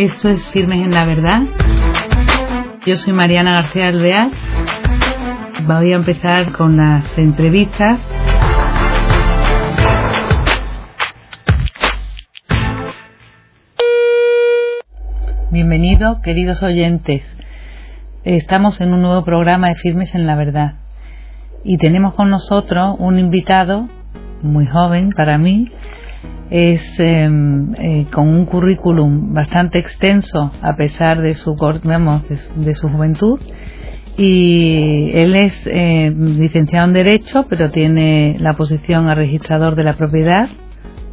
Esto es Firmes en la Verdad. Yo soy Mariana García Alvear. Voy a empezar con las entrevistas. Bienvenidos, queridos oyentes. Estamos en un nuevo programa de Firmes en la Verdad. Y tenemos con nosotros un invitado muy joven para mí, es em, eh, con un currículum bastante extenso a pesar de su vamos, de, su juventud. Y él es eh, licenciado en derecho pero tiene la posición a registrador de la propiedad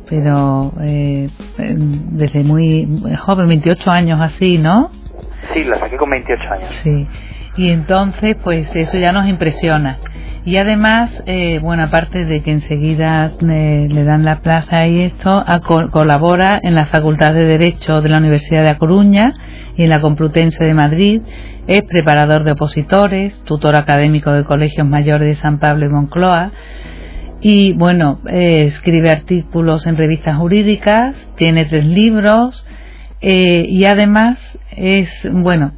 pero eh, desde muy joven 28 años así no sí la saqué con 28 años. Sí. Y entonces pues eso ya nos impresiona y además, eh, bueno, aparte de que enseguida eh, le dan la plaza y esto, colabora en la Facultad de Derecho de la Universidad de A Coruña y en la Complutense de Madrid. Es preparador de opositores, tutor académico de colegios mayores de San Pablo y Moncloa. Y bueno, eh, escribe artículos en revistas jurídicas, tiene tres libros y además es, bueno,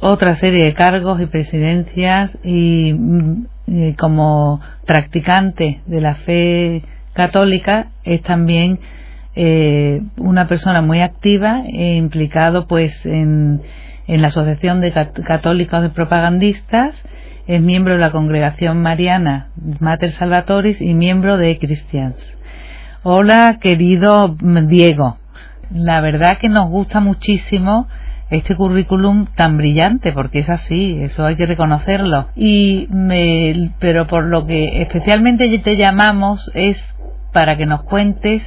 otra serie de cargos y presidencias y mm, eh, como practicante de la fe católica es también eh, una persona muy activa e implicado pues en, en la Asociación de Católicos de Propagandistas, es miembro de la Congregación Mariana Mater Salvatoris y miembro de Christians. Hola, querido Diego. La verdad que nos gusta muchísimo este currículum tan brillante, porque es así, eso hay que reconocerlo. Y me, pero por lo que especialmente te llamamos es para que nos cuentes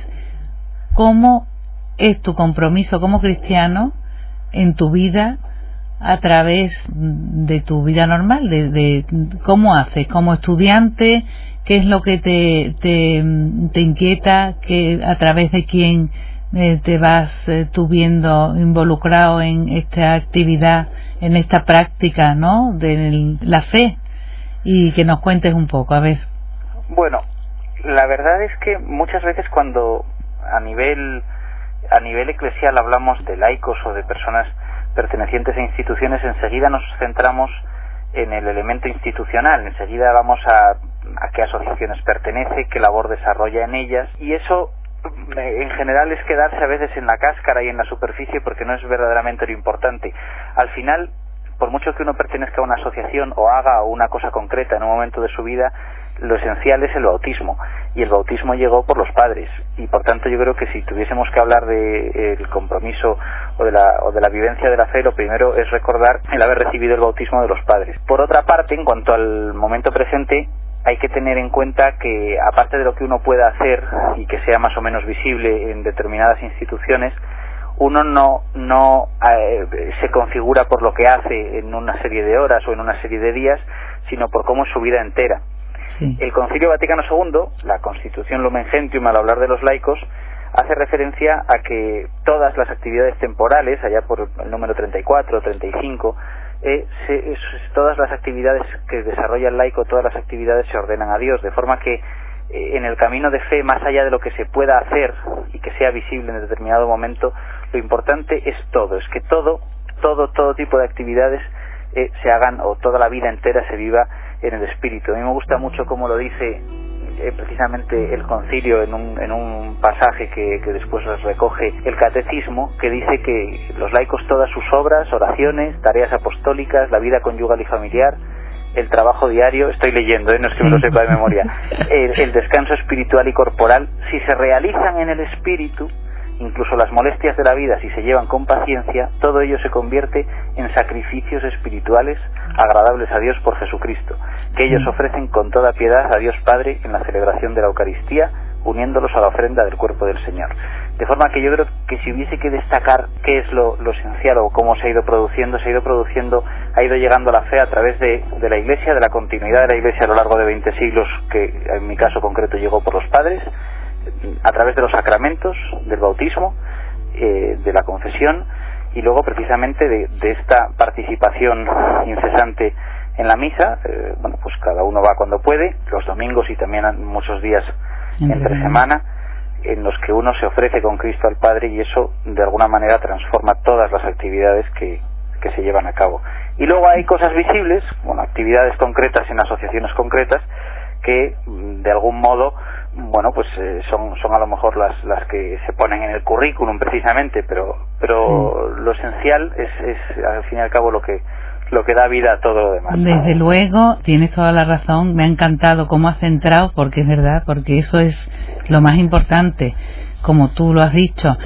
cómo es tu compromiso como cristiano en tu vida a través de tu vida normal, de, cómo haces como estudiante, qué es lo que te, te, te inquieta, que a través de quién eh, te vas eh, viendo involucrado en esta actividad, en esta práctica, ¿no? De la fe y que nos cuentes un poco, a ver. Bueno, la verdad es que muchas veces cuando a nivel a nivel eclesial hablamos de laicos o de personas pertenecientes a instituciones, enseguida nos centramos en el elemento institucional, enseguida vamos a, a qué asociaciones pertenece, qué labor desarrolla en ellas, y eso en general es quedarse a veces en la cáscara y en la superficie porque no es verdaderamente lo importante. Al final, por mucho que uno pertenezca a una asociación o haga una cosa concreta en un momento de su vida, lo esencial es el bautismo. Y el bautismo llegó por los padres. Y por tanto yo creo que si tuviésemos que hablar del de, compromiso o de, la, o de la vivencia de la fe lo primero es recordar el haber recibido el bautismo de los padres. Por otra parte en cuanto al momento presente hay que tener en cuenta que aparte de lo que uno pueda hacer y que sea más o menos visible en determinadas instituciones, uno no, no eh, se configura por lo que hace en una serie de horas o en una serie de días, sino por cómo es su vida entera. El Concilio Vaticano II, la Constitución Lumen Gentium al hablar de los laicos, hace referencia a que todas las actividades temporales, allá por el número 34 o 35, eh, todas las actividades que desarrolla el laico, todas las actividades se ordenan a Dios, de forma que eh, en el camino de fe, más allá de lo que se pueda hacer y que sea visible en determinado momento, lo importante es todo, es que todo, todo, todo tipo de actividades eh, se hagan o toda la vida entera se viva en el espíritu. A mí me gusta mucho como lo dice eh, precisamente el concilio en un, en un pasaje que, que después recoge el catecismo, que dice que los laicos todas sus obras, oraciones, tareas apostólicas, la vida conyugal y familiar, el trabajo diario, estoy leyendo, ¿eh? no es que me lo sepa de memoria, el descanso espiritual y corporal, si se realizan en el espíritu, incluso las molestias de la vida, si se llevan con paciencia, todo ello se convierte en sacrificios espirituales agradables a Dios por Jesucristo, que ellos mm. ofrecen con toda piedad a Dios Padre en la celebración de la Eucaristía, uniéndolos a la ofrenda del cuerpo del Señor. De forma que yo creo que si hubiese que destacar qué es lo, esencial o cómo se ha ido produciendo, se ha ido produciendo, ha ido llegando la fe a través de, de la Iglesia, de la continuidad de la Iglesia a lo largo de 20 siglos, que en mi caso concreto llegó por los padres, a través de los sacramentos, del bautismo, eh, de la confesión y luego precisamente de, esta participación incesante en la misa. Eh, bueno, pues cada uno va cuando puede, los domingos y también muchos días entre semana. en los que uno se ofrece con Cristo al Padre y eso de alguna manera transforma todas las actividades que, que se llevan a cabo. Y luego hay cosas visibles, bueno, actividades concretas en asociaciones concretas que mm, de algún modo bueno pues eh, son son a lo mejor las las que se ponen en el currículum precisamente pero pero lo esencial es, es al fin y al cabo lo que lo que da vida a todo lo demás. Desde luego, tienes toda la razón, me ha encantado cómo has centrado, porque es verdad, porque eso es lo más importante, como tú lo has dicho.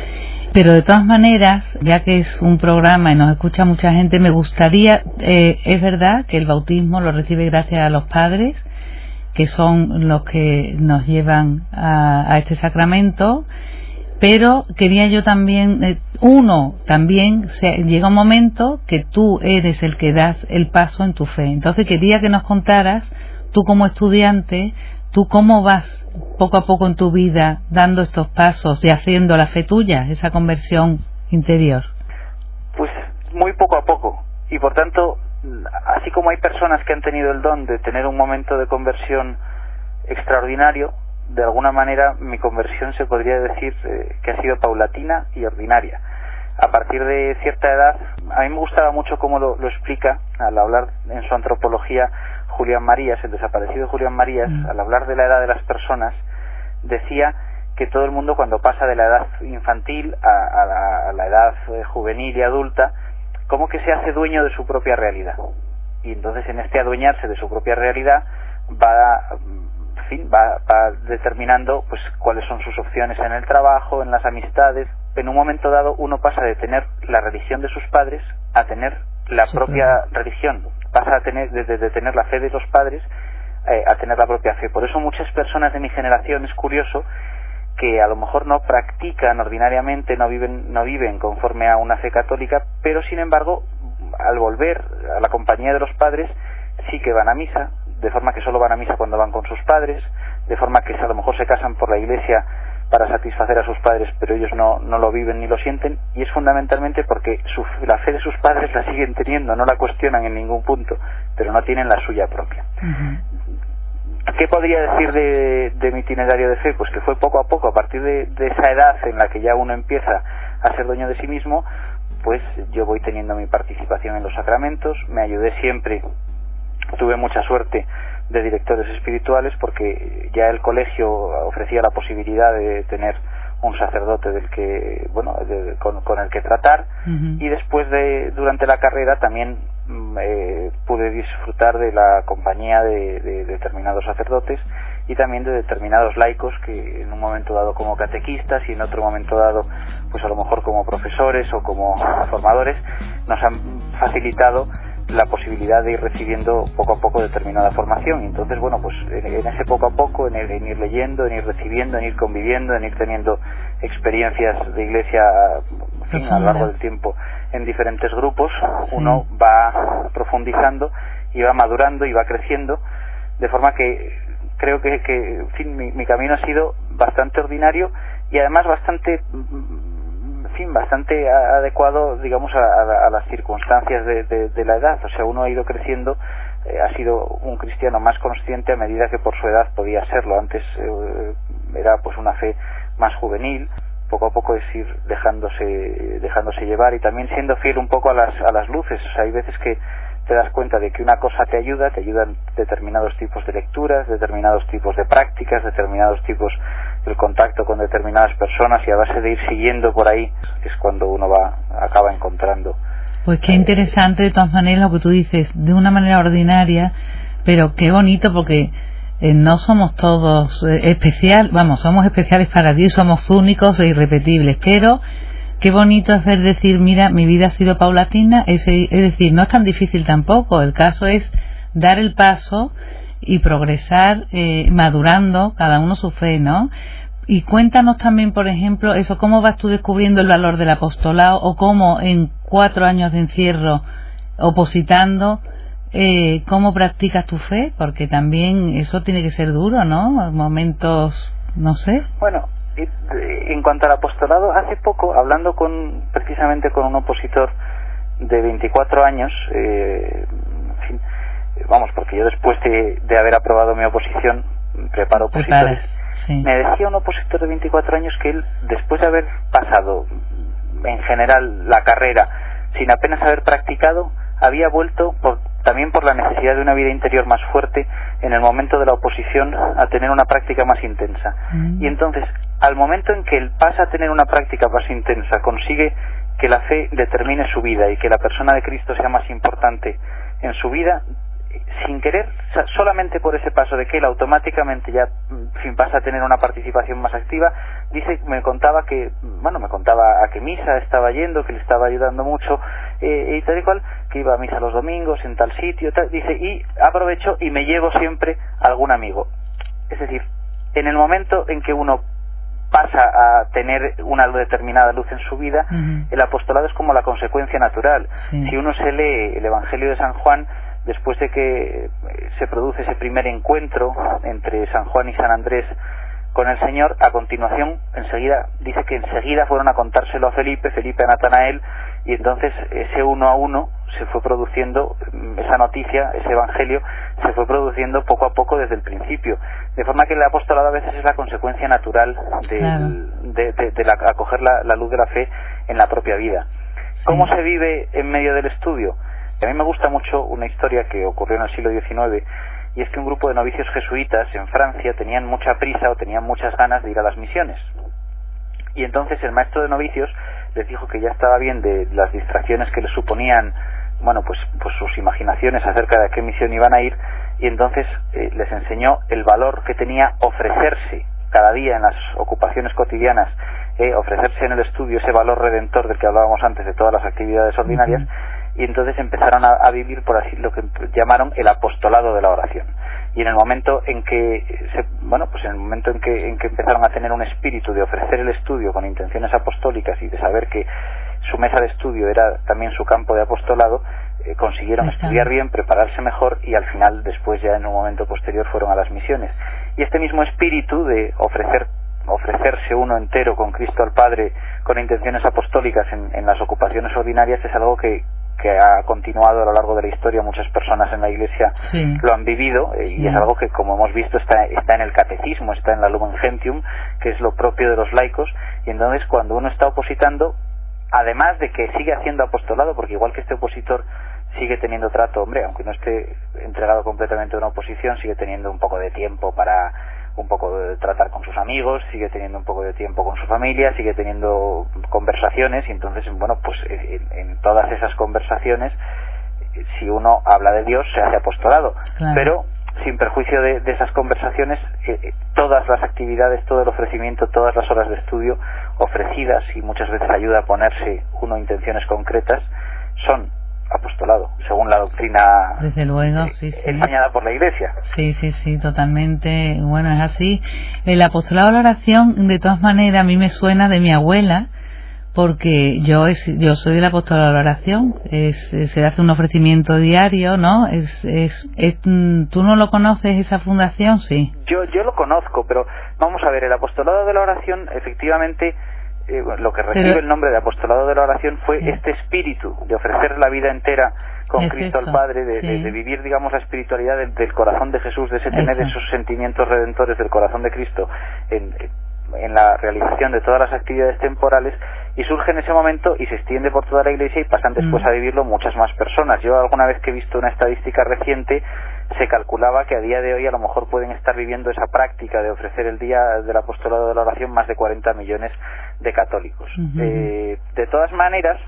Pero de todas maneras, ya que es un programa y nos escucha mucha gente, me gustaría, eh, es verdad que el bautismo lo recibe gracias a los padres, que son los que nos llevan a, este sacramento, pero quería yo también, eh, uno, también llega un momento que tú eres el que das el paso en tu fe. Entonces quería que nos contaras, tú como estudiante, tú cómo vas poco a poco en tu vida dando estos pasos y haciendo la fe tuya, esa conversión interior? Pues muy poco a poco. Y por tanto, así como hay personas que han tenido el don de tener un momento de conversión extraordinario, de alguna manera mi conversión se podría decir eh, que ha sido paulatina y ordinaria. A partir de cierta edad, a mí me gustaba mucho cómo lo, lo explica al hablar en su antropología Julián Marías, el desaparecido Julián Marías, mm. al hablar de la edad de las personas, decía que todo el mundo cuando pasa de la edad infantil a, la, edad eh, juvenil y adulta, como que se hace dueño de su propia realidad. Y entonces en este adueñarse de su propia realidad va, fin, va, va determinando pues cuáles son sus opciones en el trabajo, en las amistades. En un momento dado uno pasa de tener la religión de sus padres a tener la propia religión, pasa a tener, desde de tener la fe de los padres eh, a tener la propia fe. Por eso muchas personas de mi generación es curioso que a lo mejor no practican ordinariamente, no viven, no viven conforme a una fe católica, pero sin embargo, al volver a la compañía de los padres, sí que van a misa, de forma que solo van a misa cuando van con sus padres, de forma que a lo mejor se casan por la iglesia para satisfacer a sus padres, pero ellos no, no lo viven ni lo sienten, y es fundamentalmente porque su, la fe de sus padres la siguen teniendo, no la cuestionan en ningún punto, pero no tienen la suya propia. ¿Qué podría decir de, de, mi itinerario de fe? Pues que fue poco a poco, a partir de, de esa edad en la que ya uno empieza a ser dueño de sí mismo, pues yo voy teniendo mi participación en los sacramentos, me ayudé siempre, tuve mucha suerte de directores espirituales porque ya el colegio ofrecía la posibilidad de tener un sacerdote del que bueno con, el que tratar y después de durante la carrera también eh, pude disfrutar de la compañía de, determinados sacerdotes y también de determinados laicos que en un momento dado como catequistas y en otro momento dado pues a lo mejor como profesores o como formadores nos han facilitado la posibilidad de ir recibiendo poco a poco determinada formación. Y entonces, bueno, pues en, ese poco a poco, en, ir leyendo, en ir recibiendo, en ir conviviendo, en ir teniendo experiencias de iglesia a lo largo del tiempo en diferentes grupos, uno va profundizando y va madurando y va creciendo, de forma que creo que, que en fin, mi, mi camino ha sido bastante ordinario y además bastante fin, bastante adecuado, digamos, a, las circunstancias de, la edad. O sea, uno ha ido creciendo, eh, ha sido un cristiano más consciente a medida que por su edad podía serlo. Antes eh, era pues una fe más juvenil, poco a poco es ir dejándose, dejándose llevar y también siendo fiel un poco a las, a las luces. O sea, hay veces que te das cuenta de que una cosa te ayuda, te ayudan determinados tipos de lecturas, determinados tipos de prácticas, determinados tipos del contacto con determinadas personas y a base de ir siguiendo por ahí es cuando uno va acaba encontrando. Pues qué interesante de todas maneras lo que tú dices, de una manera ordinaria, pero qué bonito porque eh, no somos todos eh, especial, vamos, somos especiales para Dios, somos únicos e irrepetibles, pero qué bonito es ver decir, mira, mi vida ha sido paulatina, es, decir, no es tan difícil tampoco, el caso es dar el paso y progresar eh, madurando cada uno su fe, ¿no? Y cuéntanos también, por ejemplo, eso, cómo vas tú descubriendo el valor del apostolado o cómo en cuatro años de encierro opositando, eh, cómo practicas tu fe, porque también eso tiene que ser duro, ¿no? Momentos, no sé. Bueno, en cuanto al apostolado, hace poco, hablando con precisamente con un opositor de 24 años, eh, vamos, porque yo después de, haber aprobado mi oposición, preparo opositores. Me decía un opositor de 24 años que él, después de haber pasado en general la carrera sin apenas haber practicado, había vuelto por, también por la necesidad de una vida interior más fuerte en el momento de la oposición a tener una práctica más intensa. Mm. Y entonces, al momento en que él pasa a tener una práctica más intensa, consigue que la fe determine su vida y que la persona de Cristo sea más importante en su vida, sin querer, solamente por ese paso de que él automáticamente ya fin, pasa a tener una participación más activa, dice, me contaba que, bueno, me contaba a qué misa estaba yendo, que le estaba ayudando mucho eh, y tal y cual, que iba a misa los domingos en tal sitio, tal, dice, y aprovecho y me llevo siempre a algún amigo. Es decir, en el momento en que uno pasa a tener una determinada luz en su vida, el apostolado es como la consecuencia natural. Si uno se lee el Evangelio de San Juan, después de que eh, se produce ese primer encuentro entre San Juan y San Andrés con el Señor, a continuación, enseguida, dice que enseguida fueron a contárselo a Felipe, Felipe a Natanael, y entonces ese uno a uno se fue produciendo, mm, esa noticia, ese evangelio, se fue produciendo poco a poco desde el principio. De forma que el apostolado a veces es la consecuencia natural de, de, la, acoger la, luz de la fe en la propia vida. ¿Cómo se vive en medio del estudio? A mí me gusta mucho una historia que ocurrió en el siglo XIX y es que un grupo de novicios jesuitas en Francia tenían mucha prisa o tenían muchas ganas de ir a las misiones. Y entonces el maestro de novicios les dijo que ya estaba bien de las distracciones que les suponían, bueno, pues, pues sus imaginaciones acerca de a qué misión iban a ir y entonces eh, les enseñó el valor que tenía ofrecerse cada día en las ocupaciones cotidianas, eh, ofrecerse en el estudio ese valor redentor del que hablábamos antes de todas las actividades ordinarias y entonces empezaron a, vivir por así lo que llamaron el apostolado de la oración y en el momento en que se, bueno pues en el momento en que en que empezaron a tener un espíritu de ofrecer el estudio con intenciones apostólicas y de saber que su mesa de estudio era también su campo de apostolado eh, consiguieron estudiar bien prepararse mejor y al final después ya en un momento posterior fueron a las misiones. Y este mismo espíritu de ofrecer ofrecerse uno entero con Cristo al Padre con intenciones apostólicas en, en las ocupaciones ordinarias es algo que, que ha continuado a lo largo de la historia, muchas personas en la Iglesia lo han vivido eh, y es algo que, como hemos visto, está, está en el catecismo, está en la Lumen Gentium, que es lo propio de los laicos, y entonces cuando uno está opositando, además de que sigue haciendo apostolado, porque igual que este opositor sigue teniendo trato, hombre, aunque no esté entregado completamente a una oposición, sigue teniendo un poco de tiempo para un poco de tratar con sus amigos, sigue teniendo un poco de tiempo con su familia, sigue teniendo conversaciones y entonces, bueno, pues eh, en, todas esas conversaciones, si uno habla de Dios, se hace apostolado. Pero sin perjuicio de, esas conversaciones, eh, eh, todas las actividades, todo el ofrecimiento, todas las horas de estudio ofrecidas y muchas veces ayuda a ponerse uno intenciones concretas, son apostolado, según la doctrina Desde luego, sí, por la Iglesia. Sí, sí, sí, totalmente. Bueno, es así. El apostolado de la oración, de todas maneras, a mí me suena de mi abuela, porque yo es, yo soy del apostolado de la oración. Es, se hace un ofrecimiento diario, ¿no? Es, es, ¿Tú no lo conoces, esa fundación? Sí. Yo, yo lo conozco, pero vamos a ver, el apostolado de la oración, efectivamente, eh, lo que recibe el nombre de apostolado de la oración fue este espíritu de ofrecer la vida entera con Cristo al Padre, de, vivir, digamos, la espiritualidad del, corazón de Jesús, de ese tener esos sentimientos redentores del corazón de Cristo en, en la realización de todas las actividades temporales y surge en ese momento y se extiende por toda la iglesia y pasan después mm. a vivirlo muchas más personas. Yo alguna vez que he visto una estadística reciente se calculaba que a día de hoy a lo mejor pueden estar viviendo esa práctica de ofrecer el día del apostolado de la oración más de 40 millones de católicos. Eh, de todas maneras,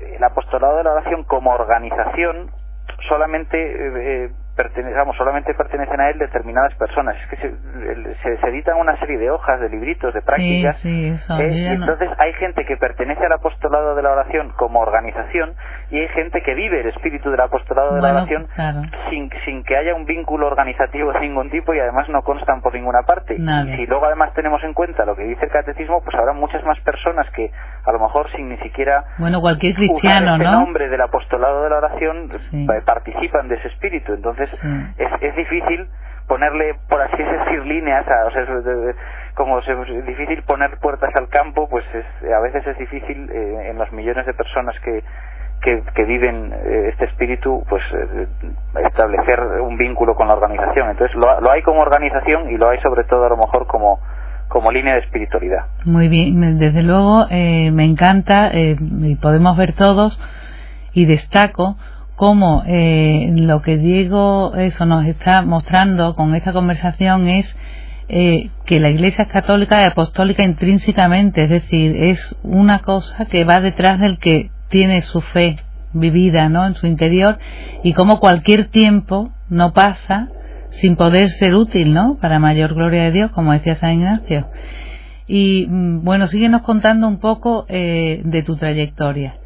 el apostolado de la oración como organización solamente eh, pertenecemos, solamente pertenecen a él determinadas personas. Es que se, se, editan una serie de hojas, de libritos, de prácticas. Sí, sí, ¿eh? y entonces hay gente que pertenece al apostolado de la oración como organización y hay gente que vive el espíritu del apostolado de la oración sin, sin que haya un vínculo organizativo de ningún tipo y además no constan por ninguna parte. Y si luego además tenemos en cuenta lo que dice el catecismo, pues habrá muchas más personas que a lo mejor sin ni siquiera bueno cualquier cristiano, usar ¿no? nombre del apostolado de la oración eh, participan de ese espíritu. Entonces es, es difícil ponerle, por así decir, líneas, a, o sea, como es difícil poner puertas al campo, pues es, a veces es difícil eh, en los millones de personas que, que, viven eh, este espíritu, pues eh, establecer un vínculo con la organización. Entonces lo, lo, hay como organización y lo hay sobre todo a lo mejor como, como línea de espiritualidad. Muy bien, desde luego eh, me encanta y podemos ver todos y destaco cómo lo que Diego eso nos está mostrando con esta conversación es que la Iglesia es católica y apostólica intrínsecamente, es decir, es una cosa que va detrás del que tiene su fe vivida ¿no? en su interior y como cualquier tiempo no pasa sin poder ser útil ¿no? para mayor gloria de Dios, como decía San Ignacio. Y mm, bueno, síguenos contando un poco eh, de tu trayectoria.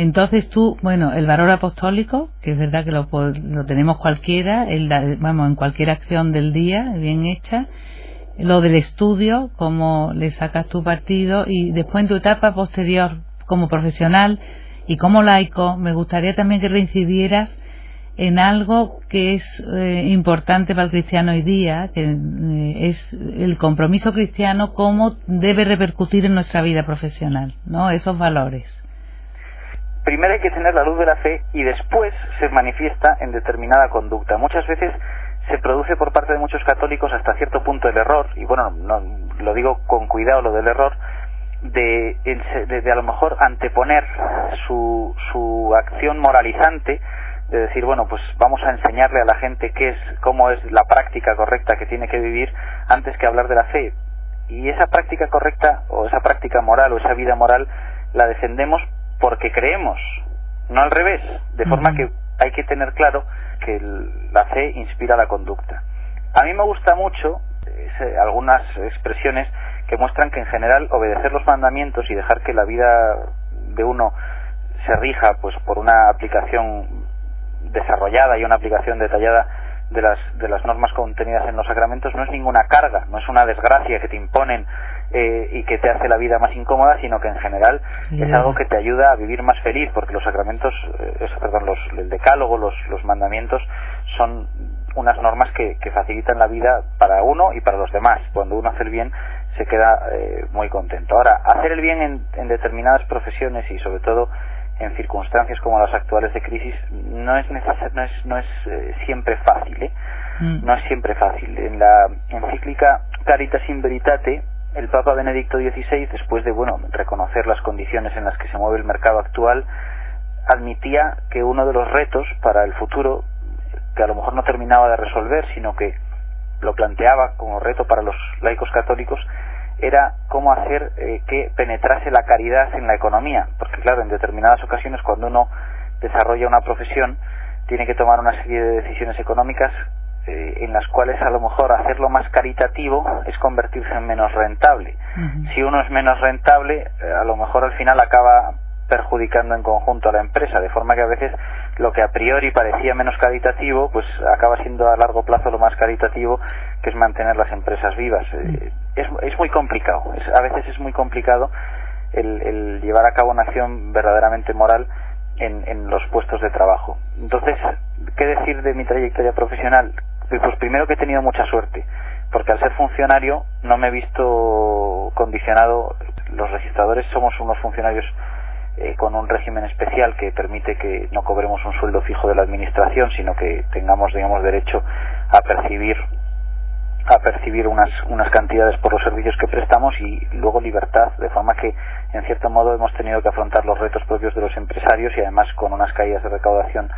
Entonces tú, bueno, el valor apostólico, que es verdad que lo, lo tenemos cualquiera, el, vamos, en cualquier acción del día, bien hecha, lo del estudio, cómo le sacas tu partido, y después en tu etapa posterior como profesional, y como laico, me gustaría también que reincidirás en algo que es eh, importante para el cristiano hoy día, que eh, es el compromiso cristiano, cómo debe repercutir en nuestra vida profesional, ¿no? Esos valores. Primero hay que tener la luz de la fe y después se manifiesta en determinada conducta. Muchas veces se produce por parte de muchos católicos hasta cierto punto el error, y bueno, no, lo digo con cuidado lo del error, de, de, a lo mejor anteponer su, su acción moralizante de decir bueno pues vamos a enseñarle a la gente qué es cómo es la práctica correcta que tiene que vivir antes que hablar de la fe y esa práctica correcta o esa práctica moral o esa vida moral la defendemos porque creemos no al revés de forma que hay que tener claro que la fe inspira la conducta. A mí me gusta mucho algunas expresiones que muestran que en general obedecer los mandamientos y dejar que la vida de uno se rija pues por una aplicación desarrollada y una aplicación detallada de las de las normas contenidas en los sacramentos no es ninguna carga, no es una desgracia que te imponen eh, y que te hace la vida más incómoda, sino que en general es algo que te ayuda a vivir más feliz, porque los sacramentos, eh, perdón, los, el decálogo, los, los mandamientos son unas normas que, que facilitan la vida para uno y para los demás. Cuando uno hace el bien, se queda eh, muy contento. Ahora, hacer el bien en, en, determinadas profesiones y sobre todo en circunstancias como las actuales de crisis no es no es, no es eh, siempre fácil, ¿eh? Mm. no es siempre fácil. En la encíclica Caritas in Veritate, el Papa Benedicto XVI, después de bueno reconocer las condiciones en las que se mueve el mercado actual, admitía que uno de los retos para el futuro, que a lo mejor no terminaba de resolver, sino que lo planteaba como reto para los laicos católicos era cómo hacer eh, que penetrase la caridad en la economía, porque claro, en determinadas ocasiones cuando uno desarrolla una profesión tiene que tomar una serie de decisiones económicas eh, en las cuales a lo mejor hacerlo más caritativo es convertirse en menos rentable. Si uno es menos rentable, eh, a lo mejor al final acaba perjudicando en conjunto a la empresa, de forma que a veces lo que a priori parecía menos caritativo, pues acaba siendo a largo plazo lo más caritativo, que es mantener las empresas vivas. Eh, es, es muy complicado, a veces es muy complicado el, el, llevar a cabo una acción verdaderamente moral en, en los puestos de trabajo. Entonces, ¿qué decir de mi trayectoria profesional? Pues primero que he tenido mucha suerte, porque al ser funcionario no me he visto condicionado, los registradores somos unos funcionarios eh, con un régimen especial que permite que no cobremos un sueldo fijo de la administración, sino que tengamos, digamos, derecho a percibir a percibir unas, unas cantidades por los servicios que prestamos y luego libertad, de forma que en cierto modo hemos tenido que afrontar los retos propios de los empresarios y además con unas caídas de recaudación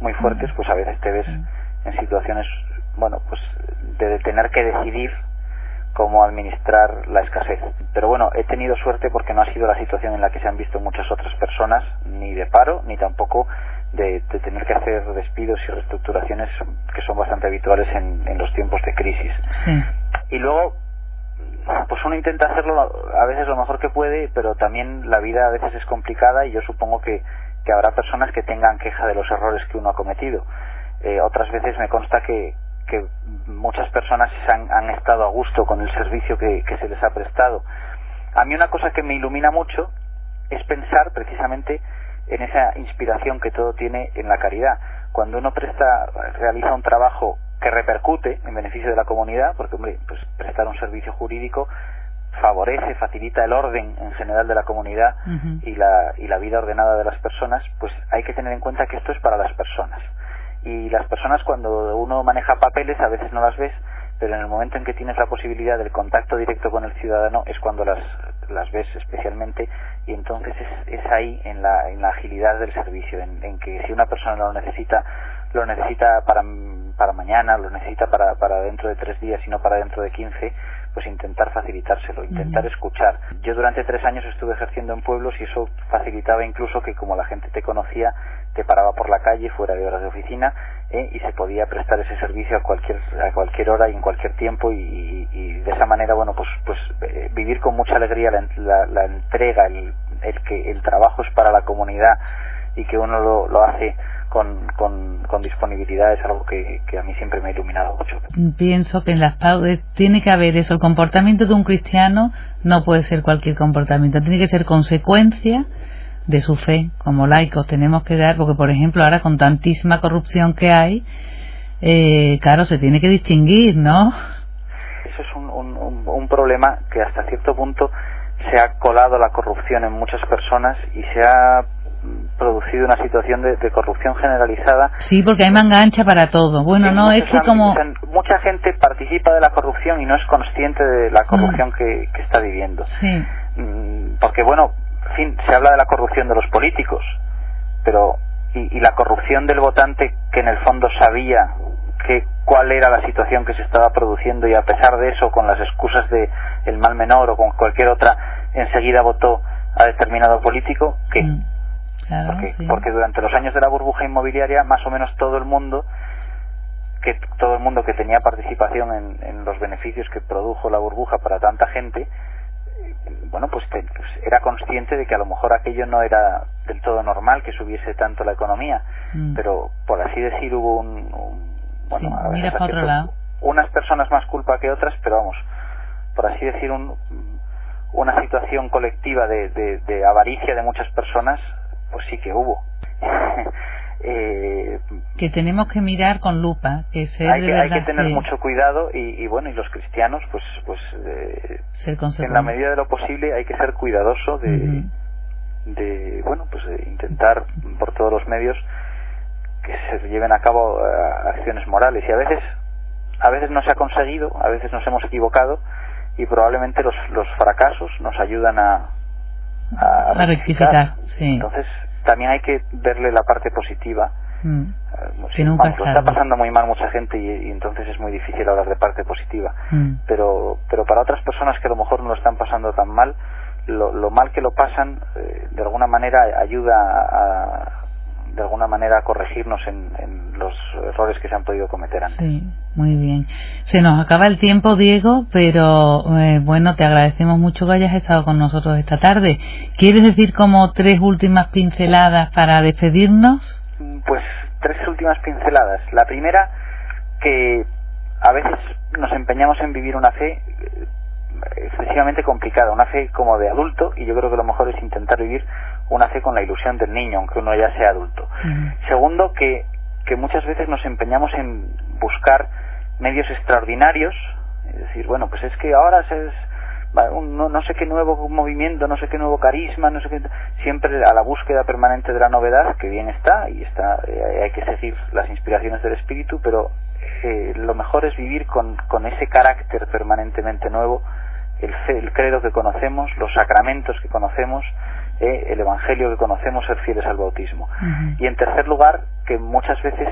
muy fuertes, pues a veces te ves en situaciones, bueno, pues de tener que decidir cómo administrar la escasez. Pero bueno, he tenido suerte porque no ha sido la situación en la que se han visto muchas otras personas, ni de paro, ni tampoco de, tener que hacer despidos y reestructuraciones que son bastante habituales en, en los tiempos de crisis. Y luego, pues uno intenta hacerlo a veces lo mejor que puede, pero también la vida a veces es complicada y yo supongo que, que habrá personas que tengan queja de los errores que uno ha cometido. Eh, otras veces me consta que, que muchas personas han, han estado a gusto con el servicio que, que se les ha prestado. A mí una cosa que me ilumina mucho es pensar precisamente en esa inspiración que todo tiene en la caridad. Cuando uno presta, realiza un trabajo que repercute en beneficio de la comunidad, porque hombre, pues prestar un servicio jurídico favorece, facilita el orden en general de la comunidad y, la, y la vida ordenada de las personas, pues hay que tener en cuenta que esto es para las personas. Y las personas cuando uno maneja papeles a veces no las ves, pero en el momento en que tienes la posibilidad del contacto directo con el ciudadano es cuando las, las ves especialmente y entonces es, es ahí en la, en la agilidad del servicio, en, en que si una persona lo necesita, lo necesita para, para mañana, lo necesita para, para dentro de tres días y no para dentro de quince, pues intentar facilitárselo, intentar escuchar. Yo durante tres años estuve ejerciendo en pueblos y eso facilitaba incluso que como la gente te conocía, te paraba por la calle fuera de horas de oficina ¿eh? y se podía prestar ese servicio a cualquier a cualquier hora y en cualquier tiempo y, de esa manera bueno pues pues eh, vivir con mucha alegría la, la, entrega el, el, que el trabajo es para la comunidad y que uno lo, lo hace con, con, disponibilidad es algo que, a mí siempre me ha iluminado mucho. Pienso que en las pautas tiene que haber eso. El comportamiento de un cristiano no puede ser cualquier comportamiento, tiene que ser consecuencia de su fe. Como laicos tenemos que dar, porque por ejemplo ahora con tantísima corrupción que hay, eh, claro, se tiene que distinguir, ¿no? Eso es un, un, un problema que hasta cierto punto se ha colado la corrupción en muchas personas y se ha producido una situación de, corrupción generalizada. Sí, porque hay manga ancha para todo. Bueno, no, es que como... Mucha gente participa de la corrupción y no es consciente de la corrupción mm. que, está viviendo. Sí. Mm, porque, bueno, en fin, se habla de la corrupción de los políticos, pero... Y, y la corrupción del votante que en el fondo sabía que cuál era la situación que se estaba produciendo y a pesar de eso, con las excusas de el mal menor o con cualquier otra, enseguida votó a determinado político, que mm porque, durante los años de la burbuja inmobiliaria más o menos todo el mundo que todo el mundo que tenía participación en, los beneficios que produjo la burbuja para tanta gente bueno pues, pues, era consciente de que a lo mejor aquello no era del todo normal que subiese tanto la economía mm. pero por así decir hubo un, bueno para otro lado. unas personas más culpa que otras pero vamos por así decir un, una situación colectiva de, de avaricia de muchas personas pues sí que hubo. eh, que tenemos que mirar con lupa, que hay, que, hay que tener mucho cuidado y, bueno, y los cristianos, pues, pues eh, en la medida de lo posible hay que ser cuidadoso de, de bueno, pues de intentar por todos los medios que se lleven a cabo eh, acciones morales. Y a veces a veces no se ha conseguido, a veces nos hemos equivocado y probablemente los, los fracasos nos ayudan a, a, rectificar. Entonces, también hay que verle la parte positiva. Mm. Eh, nunca está pasando muy mal mucha gente y, entonces es muy difícil hablar de parte positiva. Mm. Pero, pero para otras personas que a lo mejor no lo están pasando tan mal, lo, lo mal que lo pasan, eh, de alguna manera ayuda a, de alguna manera corregirnos en, los errores que se han podido cometer antes. Sí, muy bien. Se nos acaba el tiempo, Diego, pero eh, bueno, te agradecemos mucho que hayas estado con nosotros esta tarde. ¿Quieres decir como tres últimas pinceladas para despedirnos? Pues tres últimas pinceladas. La primera, que a veces nos empeñamos en vivir una fe eh, excesivamente complicada, una fe como de adulto, y yo creo que lo mejor es intentar vivir una fe con la ilusión del niño, aunque uno ya sea adulto. Segundo, que, que muchas veces nos empeñamos en buscar medios extraordinarios, es decir, bueno, pues es que ahora es no, no, sé qué nuevo movimiento, no sé qué nuevo carisma, no sé qué, siempre a la búsqueda permanente de la novedad, que bien está, y está, eh, hay que seguir las inspiraciones del espíritu, pero eh, lo mejor es vivir con, con ese carácter permanentemente nuevo, el, el credo que conocemos, los sacramentos que conocemos, eh, el Evangelio que conocemos, ser fieles al bautismo. Y en tercer lugar, que muchas veces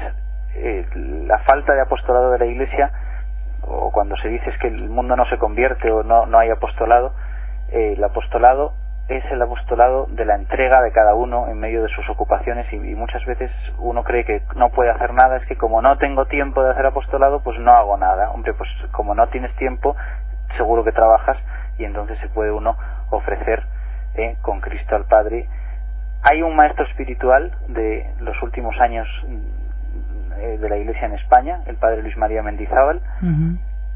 eh, la falta de apostolado de la Iglesia, o cuando se dice es que el mundo no se convierte o no, no hay apostolado, eh, el apostolado es el apostolado de la entrega de cada uno en medio de sus ocupaciones y, muchas veces uno cree que no puede hacer nada, es que como no tengo tiempo de hacer apostolado, pues no hago nada. Hombre, pues como no tienes tiempo, seguro que trabajas y entonces se puede uno ofrecer con Cristo al Padre. Hay un maestro espiritual de los últimos años eh, de la Iglesia en España, el Padre Luis María Mendizábal,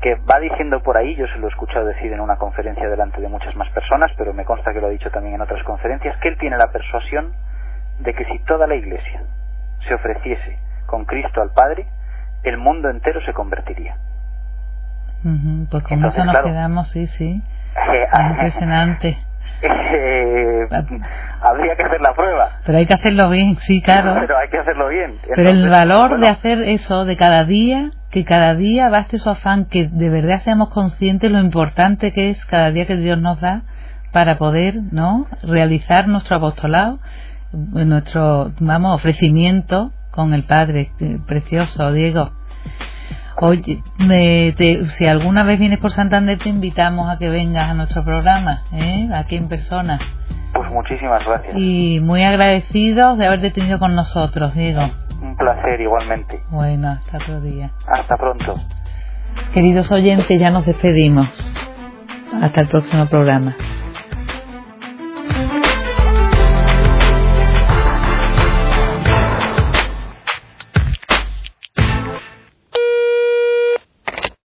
que va diciendo por ahí, yo se lo he escuchado decir en una conferencia delante de muchas más personas, pero me consta que lo ha dicho también en otras conferencias, que él tiene la persuasión de que si toda la Iglesia se ofreciese con Cristo al Padre, el mundo entero se convertiría. Pues con eso nos quedamos, sí, sí impresionante. Eh, habría que hacer la prueba. Pero hay que hacerlo bien, sí, claro. Pero hay que hacerlo bien. Pero el valor de hacer eso de cada día, que cada día baste su afán, que de verdad seamos conscientes lo importante que es cada día que Dios nos da para poder, ¿no? Realizar nuestro apostolado, nuestro, vamos, ofrecimiento con el Padre. Precioso, Diego. Oye, si alguna vez vienes por Santander te invitamos a que vengas a nuestro programa, ¿eh? aquí en persona. Pues muchísimas gracias. Y muy agradecidos de haberte tenido con nosotros, Diego. Un placer igualmente. Bueno, hasta otro día. Hasta pronto. Queridos oyentes, ya nos despedimos. Hasta el próximo programa.